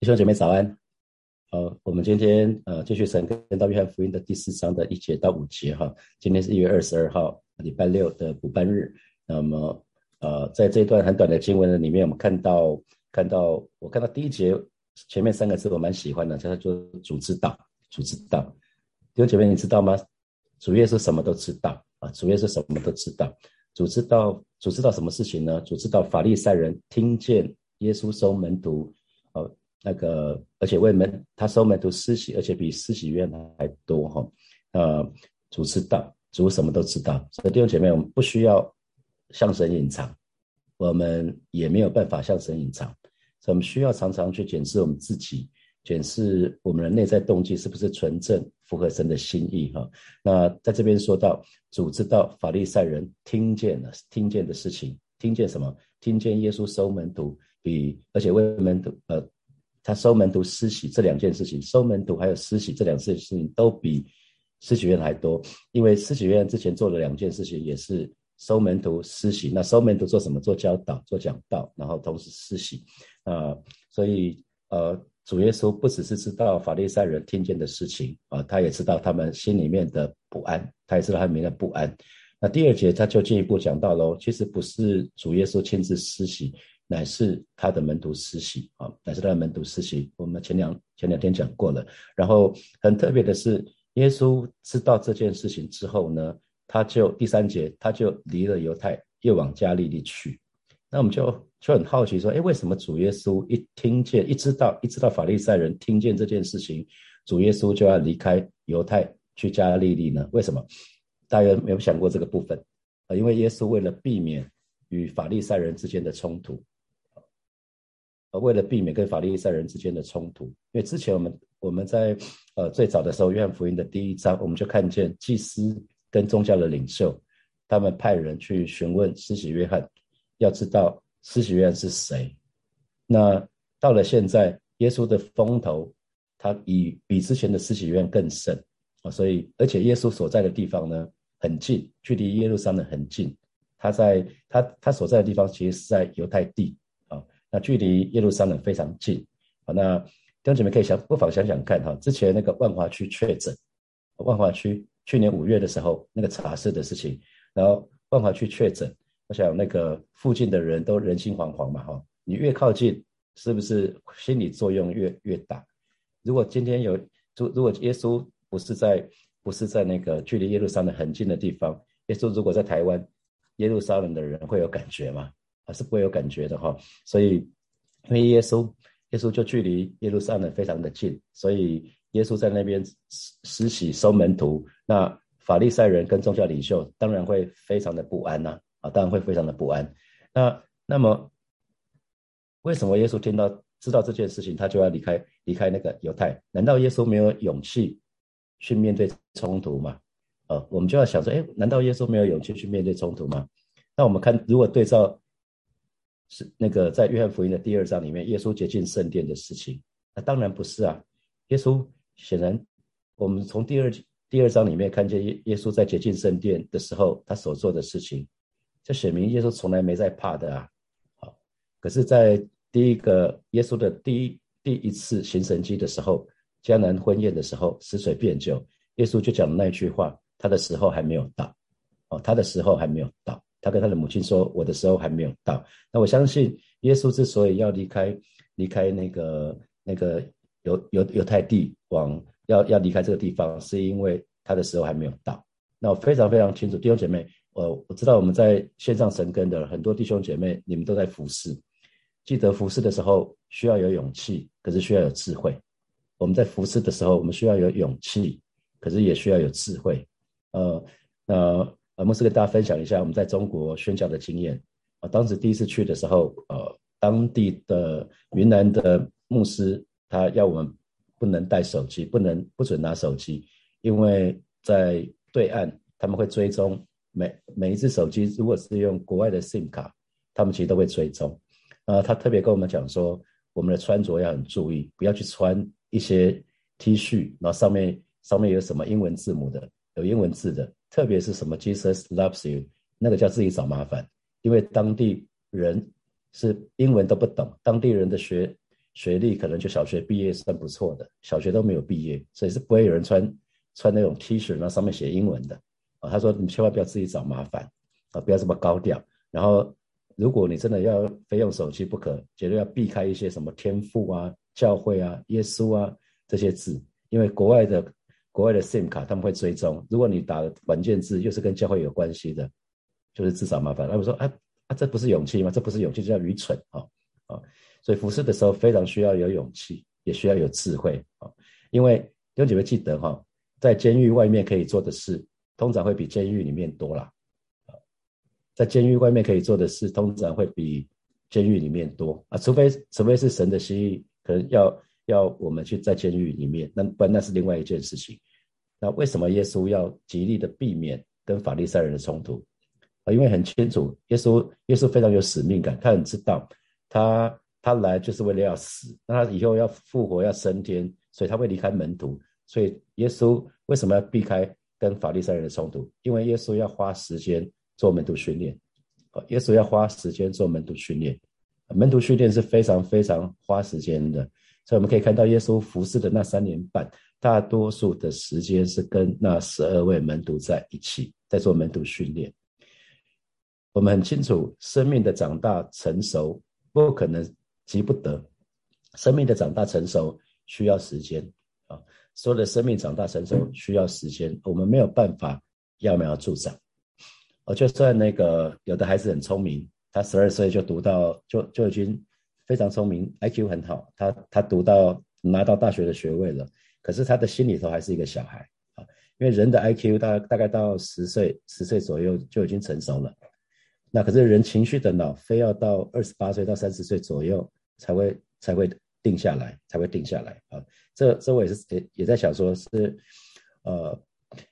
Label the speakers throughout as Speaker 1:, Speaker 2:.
Speaker 1: 弟兄姐妹早安，呃，我们今天呃继续神跟到约翰福音的第四章的一节到五节哈。今天是一月二十二号，礼拜六的补班日。那么呃，在这段很短的经文的里面，我们看到看到我看到第一节前面三个字我蛮喜欢的，叫做主知道，主知道。弟兄姐妹你知道吗？主耶稣什么都知道啊，主耶稣什么都知道。主知道主知道什么事情呢？主知道法利赛人听见耶稣收门徒。那个，而且为门他收门徒施洗，而且比施洗院还多哈。呃，主知道，主什么都知道。所以弟兄姐妹，我们不需要向神隐藏，我们也没有办法向神隐藏。所以我们需要常常去检视我们自己，检视我们的内在动机是不是纯正，符合神的心意哈。那在这边说到，主知道法利赛人听见了，听见的事情，听见什么？听见耶稣收门徒，比而且为门徒呃。他收门徒施洗这两件事情，收门徒还有施洗这两件事情都比施洗院还多，因为施洗院之前做了两件事情，也是收门徒施洗。那收门徒做什么？做教导、做讲道，然后同时施洗。啊，所以呃，主耶稣不只是知道法利赛人听见的事情啊，他也知道他们心里面的不安，他也知道他们的不安。那第二节他就进一步讲到喽，其实不是主耶稣亲自施洗。乃是他的门徒施洗啊，乃是他的门徒施洗。我们前两前两天讲过了。然后很特别的是，耶稣知道这件事情之后呢，他就第三节他就离了犹太，又往加利利去。那我们就就很好奇说，哎，为什么主耶稣一听见、一知道、一知道法利赛人听见这件事情，主耶稣就要离开犹太去加利利呢？为什么？大家有没有想过这个部分啊？因为耶稣为了避免与法利赛人之间的冲突。呃，为了避免跟法利赛人之间的冲突，因为之前我们我们在呃最早的时候，约翰福音的第一章，我们就看见祭司跟宗教的领袖，他们派人去询问施洗约翰，要知道施洗约翰是谁。那到了现在，耶稣的风头，他比比之前的施洗约翰更盛啊，所以而且耶稣所在的地方呢很近，距离耶路撒冷很近，他在他他所在的地方其实是在犹太地。那距离耶路撒冷非常近，好，那弟兄姐妹可以想，不妨想想看哈，之前那个万华区确诊，万华区去年五月的时候那个茶室的事情，然后万华区确诊，我想那个附近的人都人心惶惶嘛哈，你越靠近，是不是心理作用越越大？如果今天有，如如果耶稣不是在不是在那个距离耶路撒冷很近的地方，耶稣如果在台湾，耶路撒冷的人会有感觉吗？是不会有感觉的哈，所以因为耶稣，耶稣就距离耶路撒冷非常的近，所以耶稣在那边施施洗收门徒，那法利赛人跟宗教领袖当然会非常的不安呐，啊，当然会非常的不安。那那么为什么耶稣听到知道这件事情，他就要离开离开那个犹太？难道耶稣没有勇气去面对冲突吗？呃，我们就要想说，哎，难道耶稣没有勇气去面对冲突吗？那我们看，如果对照。是那个在约翰福音的第二章里面，耶稣接近圣殿的事情，那当然不是啊。耶稣显然，我们从第二第二章里面看见耶耶稣在接近圣殿的时候，他所做的事情，这显明耶稣从来没在怕的啊。好，可是，在第一个耶稣的第一第一次行神迹的时候，迦南婚宴的时候，死水变酒，耶稣就讲的那句话，他的时候还没有到，哦，他的时候还没有到。他跟他的母亲说：“我的时候还没有到。”那我相信，耶稣之所以要离开，离开那个那个犹犹犹太地，往要要离开这个地方，是因为他的时候还没有到。那我非常非常清楚，弟兄姐妹，我我知道我们在线上神根的很多弟兄姐妹，你们都在服侍。记得服侍的时候需要有勇气，可是需要有智慧。我们在服侍的时候，我们需要有勇气，可是也需要有智慧。呃，那。我们是跟大家分享一下我们在中国宣教的经验啊。当时第一次去的时候，呃，当地的云南的牧师他要我们不能带手机，不能不准拿手机，因为在对岸他们会追踪每每一只手机，如果是用国外的 SIM 卡，他们其实都会追踪。啊，他特别跟我们讲说，我们的穿着要很注意，不要去穿一些 T 恤，然后上面上面有什么英文字母的，有英文字的。特别是什么 Jesus loves you，那个叫自己找麻烦，因为当地人是英文都不懂，当地人的学学历可能就小学毕业算不错的，小学都没有毕业，所以是不会有人穿穿那种 T 恤，然后上面写英文的啊。他说你千万不要自己找麻烦啊，不要这么高调。然后如果你真的要非用手机不可，绝对要避开一些什么天赋啊、教会啊、耶稣啊这些字，因为国外的国外的 SIM 卡他们会追踪，如果你打的关键字又是跟教会有关系的，就是自找麻烦。那我说啊啊，这不是勇气吗？这不是勇气，这叫愚蠢啊啊！所以服侍的时候非常需要有勇气，也需要有智慧啊。因为弟兄姐妹记得哈，在监狱外面可以做的事，通常会比监狱里面多啦。啊，在监狱外面可以做的事，通常会比监狱里面多啊。除非除非是神的心意，可能要要我们去在监狱里面，那不然那是另外一件事情。那为什么耶稣要极力的避免跟法利赛人的冲突啊？因为很清楚，耶稣耶稣非常有使命感，他很知道他。他来就是为了要死，那他以后要复活要升天，所以他会离开门徒。所以耶稣为什么要避开跟法利赛人的冲突？因为耶稣要花时间做门徒训练。啊耶稣要花时间做门徒训练，门徒训练是非常非常花时间的。所以我们可以看到，耶稣服侍的那三年半，大多数的时间是跟那十二位门徒在一起，在做门徒训练。我们很清楚，生命的长大成熟不可能。急不得，生命的长大成熟需要时间啊！所有的生命长大成熟需要时间，我们没有办法揠苗助长。哦，就算那个有的孩子很聪明，他十二岁就读到就就已经非常聪明，IQ 很好，他他读到拿到大学的学位了，可是他的心里头还是一个小孩啊！因为人的 IQ 大大概到十岁十岁左右就已经成熟了，那可是人情绪的脑非要到二十八岁到三十岁左右。才会才会定下来，才会定下来啊！这这我也是也也在想说，是呃，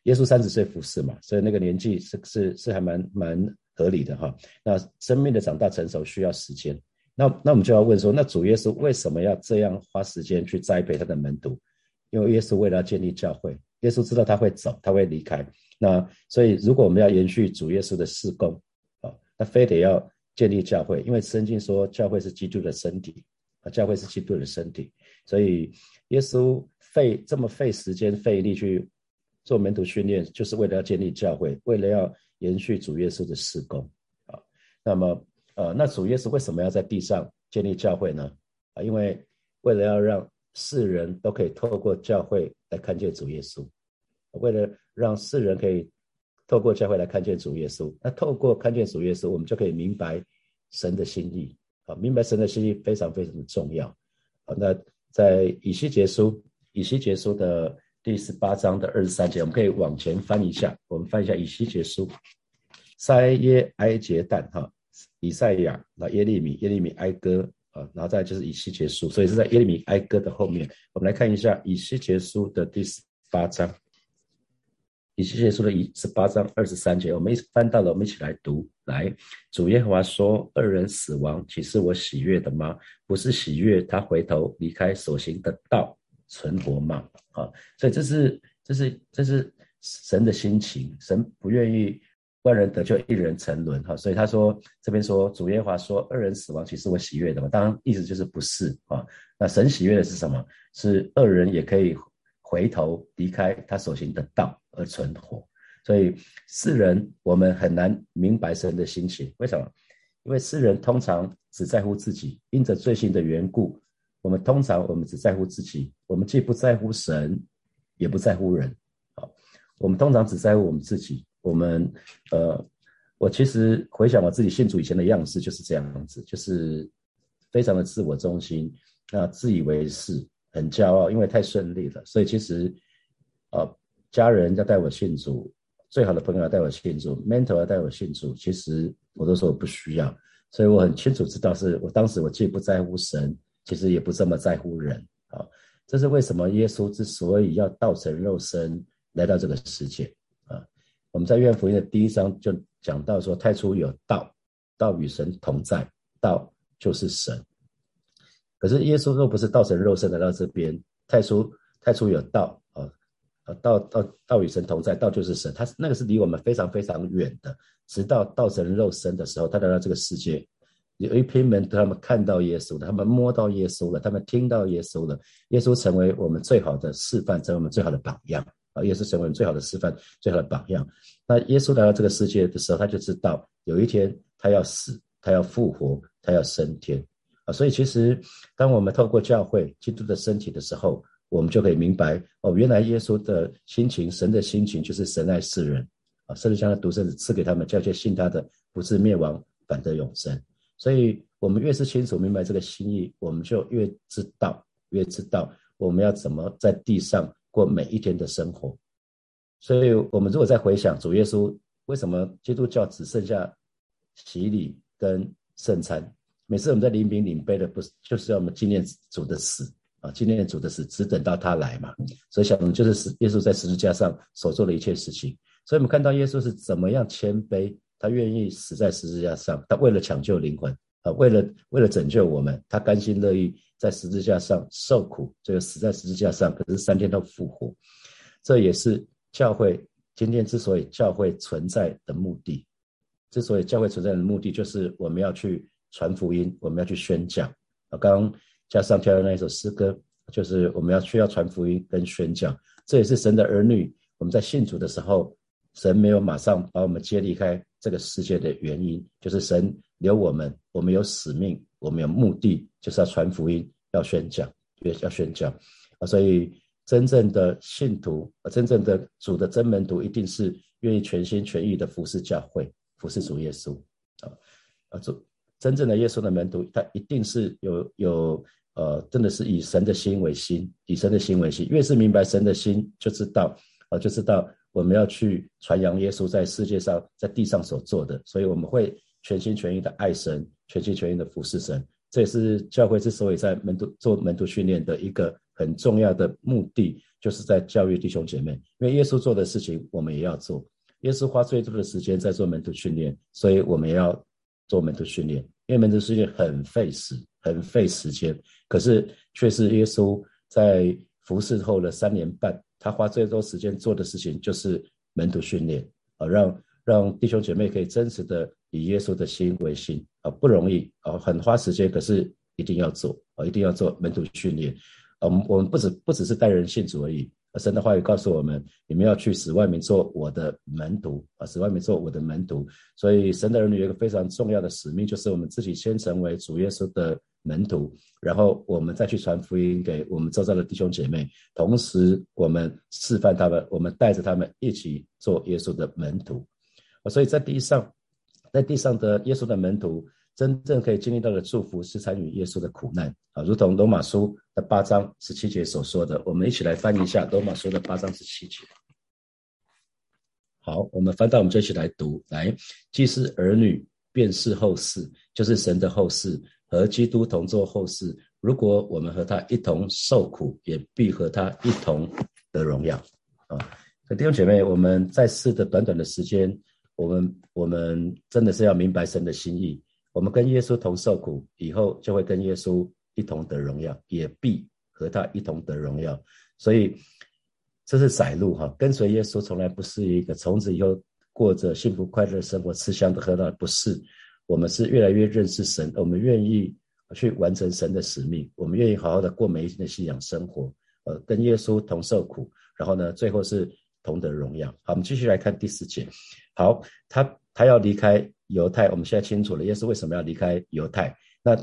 Speaker 1: 耶稣三十岁服侍嘛，所以那个年纪是是是还蛮蛮合理的哈。那生命的长大成熟需要时间，那那我们就要问说，那主耶稣为什么要这样花时间去栽培他的门徒？因为耶稣为了要建立教会，耶稣知道他会走，他会离开，那所以如果我们要延续主耶稣的事工啊，那非得要。建立教会，因为圣经说教会是基督的身体啊，教会是基督的身体，所以耶稣费这么费时间费力去做门徒训练，就是为了要建立教会，为了要延续主耶稣的事工啊。那么呃，那主耶稣为什么要在地上建立教会呢？啊，因为为了要让世人都可以透过教会来看见主耶稣，为了让世人可以。透过教会来看见主耶稣，那透过看见主耶稣，我们就可以明白神的心意啊！明白神的心意非常非常的重要啊！那在以西结书，以西结书的第十八章的二十三节，我们可以往前翻一下，我们翻一下以西结书，塞耶埃结旦哈，以赛亚，那耶利米，耶利米哀歌然后再就是以西结书，所以是在耶利米哀歌的后面，我们来看一下以西结书的第十八章。以西结书的一十八章二十三节，我们一翻到了，我们一起来读。来，主耶和华说：“二人死亡，岂是我喜悦的吗？不是喜悦他回头离开所行的道，存活吗？”啊，所以这是这是这是神的心情，神不愿意万人得救，一人沉沦。哈，所以他说这边说主耶华说：“二人死亡，岂是我喜悦的嘛？”当然，意思就是不是啊。那神喜悦的是什么？是二人也可以回头离开他所行的道。而存活，所以世人我们很难明白神的心情。为什么？因为世人通常只在乎自己，因着罪性的缘故，我们通常我们只在乎自己，我们既不在乎神，也不在乎人。好，我们通常只在乎我们自己。我们呃，我其实回想我自己信主以前的样式就是这样子，就是非常的自我中心，那自以为是，很骄傲，因为太顺利了，所以其实啊。家人要带我信主，最好的朋友要带我信主，mentor 要带我信主，其实我都说我不需要，所以我很清楚知道，是我当时我既不在乎神，其实也不这么在乎人啊。这是为什么耶稣之所以要道成肉身来到这个世界？我们在约翰福音的第一章就讲到说，太初有道，道与神同在，道就是神。可是耶稣若不是道成肉身来到这边，太初太初有道。道道道与神同在，道就是神，他那个是离我们非常非常远的。直到道成肉身的时候，他来到这个世界，有一批门，他们看到耶稣了，他们摸到耶稣了，他们听到耶稣了。耶稣成为我们最好的示范，成为我们最好的榜样啊！耶稣成为最好的示范，最好的榜样。那耶稣来到这个世界的时候，他就知道有一天他要死，他要复活，他要升天啊！所以其实，当我们透过教会基督的身体的时候，我们就可以明白哦，原来耶稣的心情，神的心情就是神爱世人啊，甚至将他独生子赐给他们，叫些信他的不至灭亡，反得永生。所以，我们越是清楚明白这个心意，我们就越知道，越知道我们要怎么在地上过每一天的生活。所以，我们如果再回想主耶稣为什么基督教只剩下洗礼跟圣餐，每次我们在领饼领杯的，不是就是要我们纪念主的死啊，纪念主的死，只等到他来嘛。所以，想就是耶稣在十字架上所做的一切事情。所以我们看到耶稣是怎么样谦卑。他愿意死在十字架上，他为了抢救灵魂啊，为了为了拯救我们，他甘心乐意在十字架上受苦，这个死在十字架上，可是三天都复活。这也是教会今天之所以教会存在的目的。之所以教会存在的目的，就是我们要去传福音，我们要去宣讲。啊，刚刚加上跳的那一首诗歌，就是我们要需要传福音跟宣讲。这也是神的儿女，我们在信主的时候。神没有马上把我们接离开这个世界的原因，就是神留我们，我们有使命，我们有目的，就是要传福音，要宣讲，也要宣讲啊！所以真正的信徒，真正的主的真门徒，一定是愿意全心全意的服侍教会，服侍主耶稣啊！啊，主真正的耶稣的门徒，他一定是有有呃，真的是以神的心为心，以神的心为心。越是明白神的心，就知道啊，就知道。我们要去传扬耶稣在世界上、在地上所做的，所以我们会全心全意的爱神，全心全意的服侍神。这也是教会之所以在门徒做门徒训练的一个很重要的目的，就是在教育弟兄姐妹。因为耶稣做的事情，我们也要做。耶稣花最多的时间在做门徒训练，所以我们也要做门徒训练。因为门徒训练很费时、很费时间，可是却是耶稣在服侍后的三年半。他花最多时间做的事情就是门徒训练啊，让让弟兄姐妹可以真实的以耶稣的心为心不容易啊，很花时间，可是一定要做啊，一定要做门徒训练啊。我们我们不止不只是带人信主而已。神的话语告诉我们，你们要去使外面做我的门徒啊，使外面做我的门徒。所以神的儿女有一个非常重要的使命，就是我们自己先成为主耶稣的门徒，然后我们再去传福音给我们周遭的弟兄姐妹，同时我们示范他们，我们带着他们一起做耶稣的门徒啊。所以在地上，在地上的耶稣的门徒。真正可以经历到的祝福是参与耶稣的苦难啊，如同罗马书的八章十七节所说的。我们一起来翻一下罗马书的八章十七节。好，我们翻到，我们就一起来读。来，既是儿女，便是后世，就是神的后世，和基督同作后世。如果我们和他一同受苦，也必和他一同得荣耀啊！弟兄姐妹，我们在世的短短的时间，我们我们真的是要明白神的心意。我们跟耶稣同受苦，以后就会跟耶稣一同得荣耀，也必和他一同得荣耀。所以这是窄路哈，跟随耶稣从来不是一个从此以后过着幸福快乐的生活，吃香的喝辣的，不是。我们是越来越认识神，我们愿意去完成神的使命，我们愿意好好的过每一天的信仰生活，呃，跟耶稣同受苦，然后呢，最后是同得荣耀。好，我们继续来看第四节。好，他他要离开。犹太，我们现在清楚了，耶稣为什么要离开犹太？那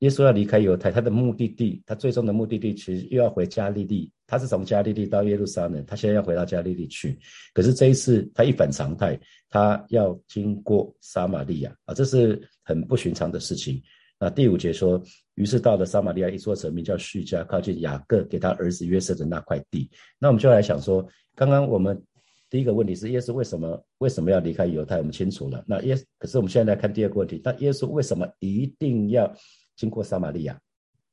Speaker 1: 耶稣要离开犹太，他的目的地，他最终的目的地其实又要回加利利。他是从加利利到耶路撒冷，他现在要回到加利利去。可是这一次他一反常态，他要经过撒玛利亚啊，这是很不寻常的事情。那第五节说，于是到了撒玛利亚一座城，名叫叙加，靠近雅各给他儿子约瑟的那块地。那我们就来想说，刚刚我们。第一个问题是耶稣为什么为什么要离开犹太？我们清楚了。那耶可是我们现在来看第二个问题，那耶稣为什么一定要经过撒玛利亚？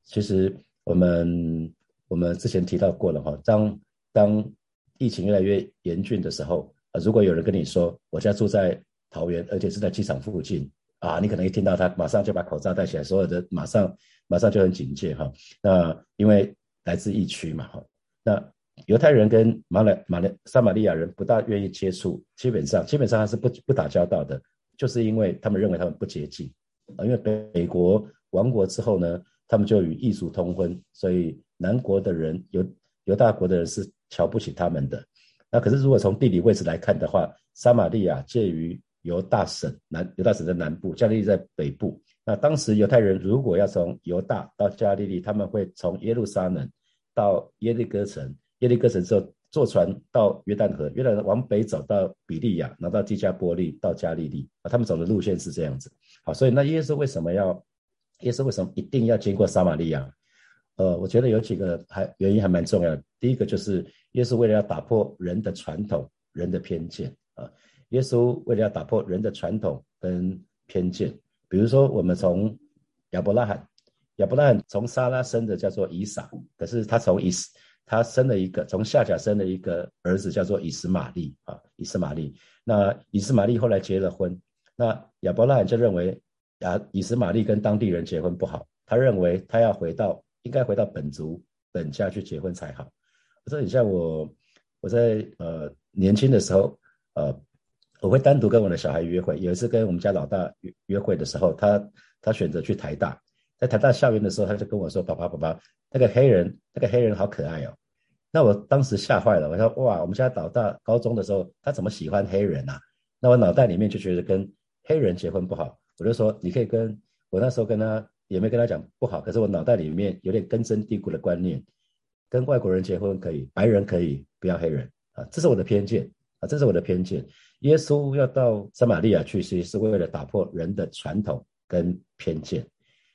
Speaker 1: 其实我们我们之前提到过了哈。当当疫情越来越严峻的时候啊，如果有人跟你说我家住在桃园，而且是在机场附近啊，你可能一听到他马上就把口罩戴起来，所有的马上马上就很警戒哈。那因为来自疫区嘛哈，那。犹太人跟马来马来撒玛利亚人不大愿意接触，基本上基本上还是不不打交道的，就是因为他们认为他们不洁净啊，因为北美国亡国之后呢，他们就与异族通婚，所以南国的人犹犹大国的人是瞧不起他们的。那可是如果从地理位置来看的话，撒玛利亚介于犹大省南犹大省的南部，加利利在北部。那当时犹太人如果要从犹大到加利利，他们会从耶路撒冷到耶利哥城，耶利哥城之后坐船到约旦河，约旦往北走到比利亚，然后到基加波利到加利利啊，他们走的路线是这样子。好，所以那耶稣为什么要？耶稣为什么一定要经过撒玛利亚？呃，我觉得有几个还原因还蛮重要的。第一个就是耶稣为了要打破人的传统、人的偏见啊，耶稣为了要打破人的传统跟偏见。比如说，我们从亚伯拉罕，亚伯拉罕从撒拉生的叫做以撒，可是他从以，他生了一个从夏甲生了一个儿子叫做以斯玛利啊，以斯玛利。那以斯玛利后来结了婚，那亚伯拉罕就认为亚以斯玛利跟当地人结婚不好，他认为他要回到应该回到本族本家去结婚才好。这很像我我在呃年轻的时候呃。我会单独跟我的小孩约会。有一次跟我们家老大约约会的时候，他他选择去台大，在台大校园的时候，他就跟我说：“爸爸，爸爸，那个黑人，那个黑人好可爱哦。”那我当时吓坏了，我说：“哇，我们家老大高中的时候，他怎么喜欢黑人啊？”那我脑袋里面就觉得跟黑人结婚不好，我就说：“你可以跟我那时候跟他也没跟他讲不好，可是我脑袋里面有点根深蒂固的观念，跟外国人结婚可以，白人可以，不要黑人啊，这是我的偏见啊，这是我的偏见。”耶稣要到撒玛利亚去，其实是为了打破人的传统跟偏见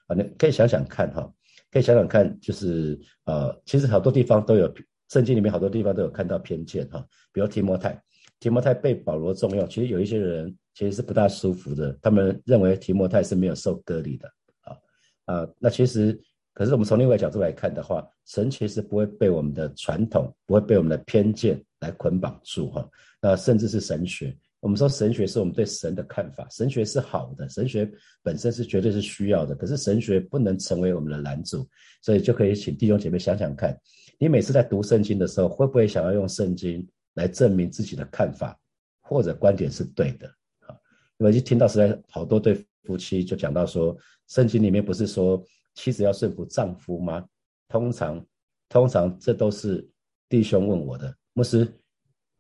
Speaker 1: 啊！你可以想想看哈，可以想想看，就是呃，其实好多地方都有圣经里面好多地方都有看到偏见哈。比如提摩太，提摩太被保罗重用，其实有一些人其实是不大舒服的，他们认为提摩太是没有受割礼的啊啊！那其实，可是我们从另外角度来看的话，神其实不会被我们的传统，不会被我们的偏见来捆绑住哈。那甚至是神学，我们说神学是我们对神的看法，神学是好的，神学本身是绝对是需要的。可是神学不能成为我们的拦阻，所以就可以请弟兄姐妹想想看，你每次在读圣经的时候，会不会想要用圣经来证明自己的看法或者观点是对的？啊，因为就听到实在好多对夫妻就讲到说，圣经里面不是说妻子要顺服丈夫吗？通常，通常这都是弟兄问我的牧师。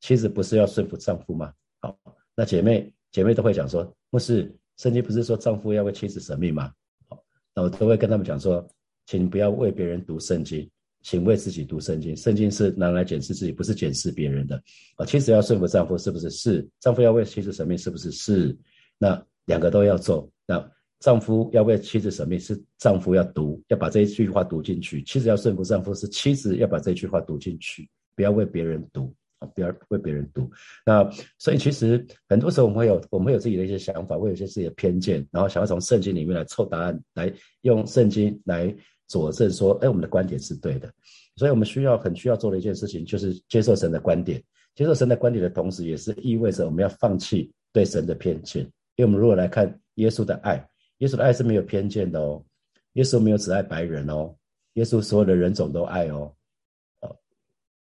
Speaker 1: 妻子不是要顺服丈夫吗？好，那姐妹姐妹都会讲说，牧师圣经不是说丈夫要为妻子舍命吗？好，那我都会跟他们讲说，请不要为别人读圣经，请为自己读圣经。圣经是拿来检视自己，不是检视别人的。啊，妻子要顺服丈夫，是不是？是。丈夫要为妻子舍命，是不是？是。那两个都要做。那丈夫要为妻子舍命，是丈夫要读，要把这一句话读进去。妻子要顺服丈夫，是妻子要把这句话读进去，不要为别人读啊。不要为别人读，那所以其实很多时候我们会有我们会有自己的一些想法，会有一些自己的偏见，然后想要从圣经里面来凑答案，来用圣经来佐证说，哎，我们的观点是对的。所以我们需要很需要做的一件事情，就是接受神的观点。接受神的观点的同时，也是意味着我们要放弃对神的偏见。因为我们如果来看耶稣的爱，耶稣的爱是没有偏见的哦，耶稣没有只爱白人哦，耶稣所有的人种都爱哦，哦，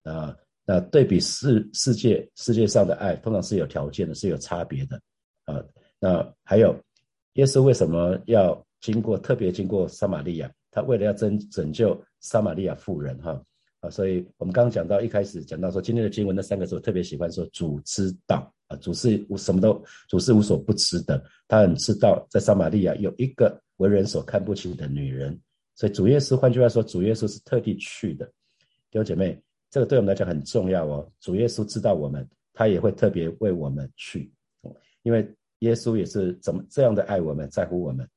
Speaker 1: 啊。那对比世世界世界上的爱，通常是有条件的，是有差别的啊。那还有，耶稣为什么要经过特别经过撒玛利亚？他为了要拯拯救撒玛利亚妇人哈啊。所以我们刚刚讲到一开始讲到说，今天的经文那三个字，我特别喜欢说主知道啊，主是无什么都主是无所不知的，他很知道在撒玛利亚有一个为人所看不起的女人，所以主耶稣换句话说，主耶稣是特地去的，弟兄姐妹。这个对我们来讲很重要哦。主耶稣知道我们，他也会特别为我们去，因为耶稣也是怎么这样的爱我们，在乎我们。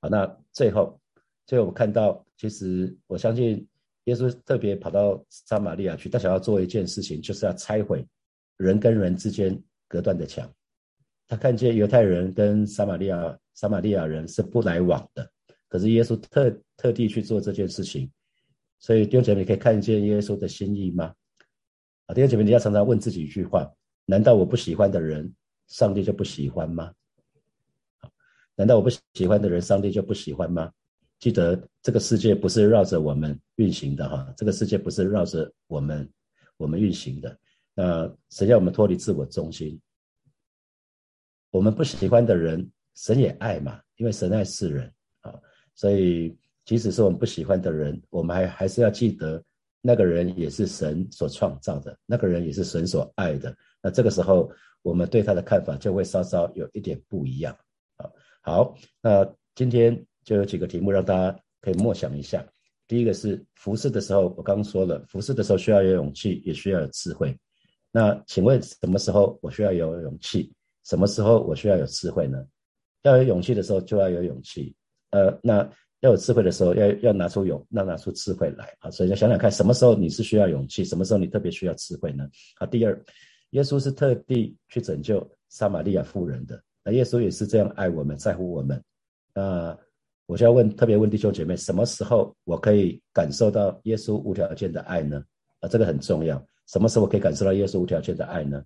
Speaker 1: 好，那最后，所以我看到，其实我相信耶稣特别跑到撒玛利亚去，他想要做一件事情，就是要拆毁人跟人之间隔断的墙。他看见犹太人跟撒玛利亚撒玛利亚人是不来往的，可是耶稣特特地去做这件事情。所以弟兄姐妹可以看见耶稣的心意吗？啊，弟兄姐妹，你要常常问自己一句话：难道我不喜欢的人，上帝就不喜欢吗？难道我不喜欢的人，上帝就不喜欢吗？记得这个世界不是绕着我们运行的哈，这个世界不是绕着我们我们运行的。那神要我们脱离自我中心。我们不喜欢的人，神也爱嘛，因为神爱世人啊，所以即使是我们不喜欢的人，我们还还是要记得那个人也是神所创造的，那个人也是神所爱的。那这个时候，我们对他的看法就会稍稍有一点不一样啊。好，那今天就有几个题目让大家可以默想一下。第一个是服侍的时候，我刚刚说了，服侍的时候需要有勇气，也需要有智慧。那请问什么时候我需要有勇气？什么时候我需要有智慧呢？要有勇气的时候就要有勇气，呃，那要有智慧的时候要要拿出勇，那拿出智慧来啊。所以想想看，什么时候你是需要勇气，什么时候你特别需要智慧呢？啊，第二，耶稣是特地去拯救撒玛利亚妇人的，那耶稣也是这样爱我们，在乎我们。那我就要问，特别问弟兄姐妹，什么时候我可以感受到耶稣无条件的爱呢？啊，这个很重要。什么时候我可以感受到耶稣无条件的爱呢？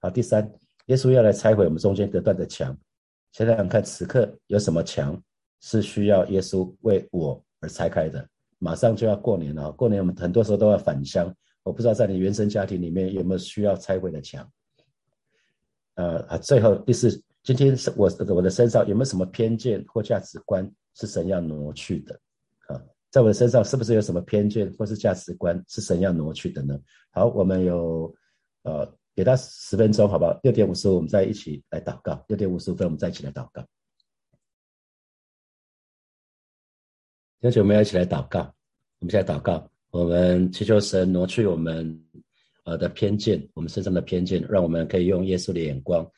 Speaker 1: 好，第三，耶稣要来拆毁我们中间隔断的墙。想想看，此刻有什么墙是需要耶稣为我而拆开的？马上就要过年了，过年我们很多时候都要返乡。我不知道在你原生家庭里面有没有需要拆毁的墙。呃啊，最后第四，今天是我我的身上有没有什么偏见或价值观是神要挪去的？啊，在我身上是不是有什么偏见或是价值观是神要挪去的呢？好，我们有呃。给他十分钟，好不好？六点五十五，我们再一起来祷告。六点五十五分，我们再一起来祷告。有请我们要一起来祷告。我们现在祷告，我们祈求神挪去我们呃的偏见，我们身上的偏见，让我们可以用耶稣的眼光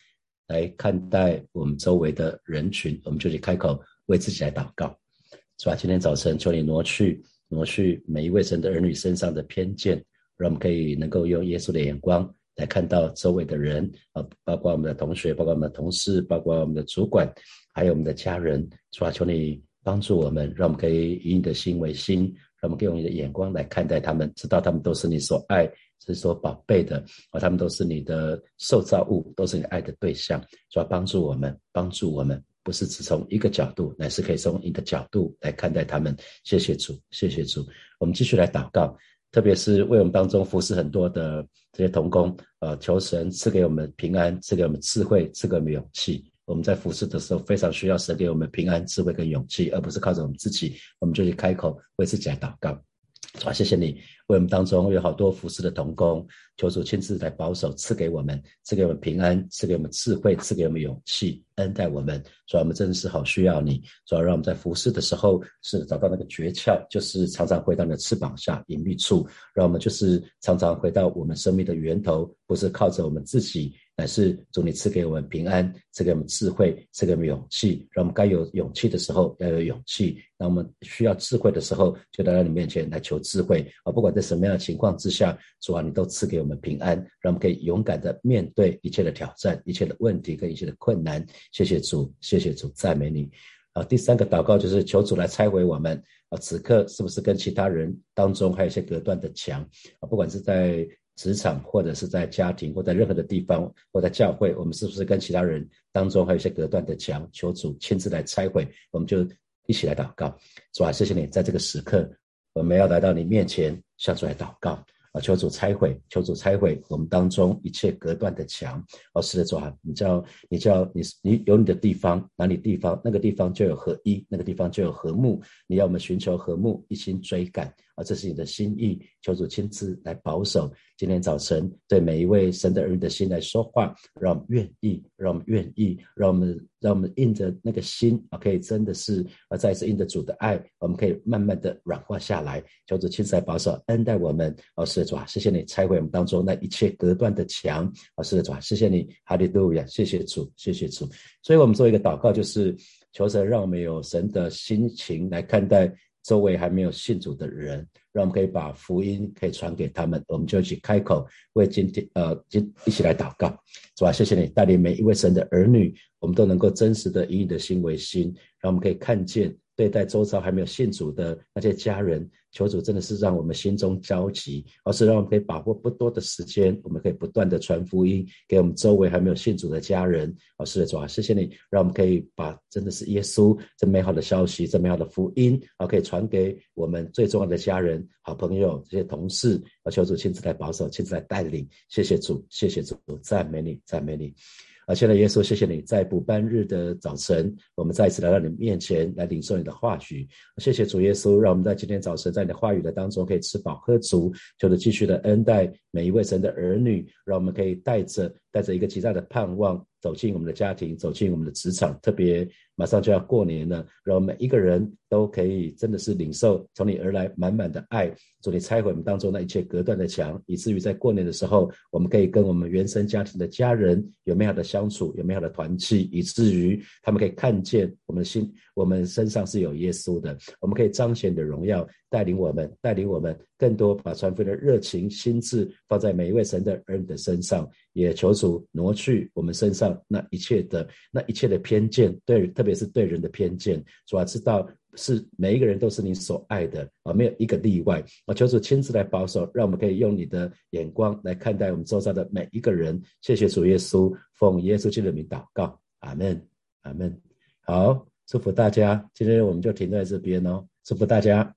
Speaker 1: 来看待我们周围的人群。我们就去开口为自己来祷告，是吧？今天早晨，求你挪去挪去每一位神的儿女身上的偏见，让我们可以能够用耶稣的眼光。来看到周围的人啊，包括我们的同学，包括我们的同事，包括我们的主管，还有我们的家人，主啊，求你帮助我们，让我们可以以你的心为心，让我们可以用你的眼光来看待他们，知道他们都是你所爱、是所宝贝的，啊，他们都是你的受造物，都是你爱的对象，主啊，帮助我们，帮助我们，不是只从一个角度，乃是可以从一个角度来看待他们。谢谢主，谢谢主，我们继续来祷告。特别是为我们当中服侍很多的这些童工，呃，求神赐给我们平安，赐给我们智慧，赐给我们勇气。我们在服侍的时候，非常需要神给我们平安、智慧跟勇气，而不是靠着我们自己，我们就去开口为自己来祷告。啊，谢谢你。为我们当中有好多服侍的童工，求主亲自来保守，赐给我们，赐给我们平安，赐给我们智慧，赐给我们勇气，恩待我们。主，我们真的是好需要你。主要，让我们在服侍的时候是找到那个诀窍，就是常常回到你的翅膀下隐秘处，让我们就是常常回到我们生命的源头，不是靠着我们自己。乃是主你赐给我们平安，赐给我们智慧，赐给我们勇气，让我们该有勇气的时候要有勇气，让我们需要智慧的时候就来到你面前来求智慧啊！不管在什么样的情况之下，主啊，你都赐给我们平安，让我们可以勇敢的面对一切的挑战、一切的问题跟一切的困难。谢谢主，谢谢主，赞美你啊！第三个祷告就是求主来拆毁我们啊！此刻是不是跟其他人当中还有一些隔断的墙啊？不管是在。职场或者是在家庭或在任何的地方或在教会，我们是不是跟其他人当中还有一些隔断的墙？求主亲自来拆毁，我们就一起来祷告。主啊，谢谢你，在这个时刻，我们要来到你面前，向主来祷告。啊！求主拆毁，求主拆毁我们当中一切隔断的墙。哦，是的，主啊，你叫你叫你你有你的地方，哪里地方，那个地方就有合一，那个地方就有和睦。你要我们寻求和睦，一心追赶。啊，这是你的心意。求主亲自来保守。今天早晨对每一位神的儿女的心来说话，让我们愿意，让我们愿意，让我们让我们印着那个心啊，可以真的是啊，再一次印着主的爱，我们可以慢慢的软化下来。求主亲自来保守，恩待我们。哦，是的，主啊，谢谢你拆毁我们当中那一切隔断的墙。哦，是的，主啊，谢谢你，哈利路亚，谢谢主，谢谢主。所以我们做一个祷告，就是求神让我们有神的心情来看待。周围还没有信主的人，让我们可以把福音可以传给他们，我们就一起开口为今天呃，今一起来祷告，是吧？谢谢你带领每一位神的儿女，我们都能够真实的以你的心为心，让我们可以看见。对待周遭还没有信主的那些家人，求主真的是让我们心中焦急，而是让我们可以把握不多的时间，我们可以不断的传福音给我们周围还没有信主的家人。哦，是的，主啊，谢谢你，让我们可以把真的是耶稣这美好的消息、这美好的福音，啊，可以传给我们最重要的家人、好朋友、这些同事。啊，求主亲自来保守，亲自来带领。谢谢主，谢谢主，赞美你，赞美你。啊，现在耶稣，谢谢你在补班日的早晨，我们再一次来到你面前来领受你的话语。谢谢主耶稣，让我们在今天早晨在你的话语的当中可以吃饱喝足，求主继续的恩待每一位神的儿女，让我们可以带着带着一个极大的盼望走进我们的家庭，走进我们的职场。特别马上就要过年了，让每一个人都可以真的是领受从你而来满满的爱，主你拆毁我们当中那一切隔断的墙，以至于在过年的时候，我们可以跟我们原生家庭的家人有美好的相处，有美好的团契，以至于他们可以看见我们心，我们身上是有耶稣的，我们可以彰显的荣耀，带领我们，带领我们更多把传福音的热情、心智放在每一位神的儿女的身上，也求主挪去我们身上那一切的那一切的偏见，对，特别是对人的偏见，主要知道。是每一个人都是你所爱的啊，没有一个例外我！求主亲自来保守，让我们可以用你的眼光来看待我们周遭的每一个人。谢谢主耶稣，奉耶稣基督的名祷告，阿门，阿门。好，祝福大家，今天我们就停在这边哦，祝福大家。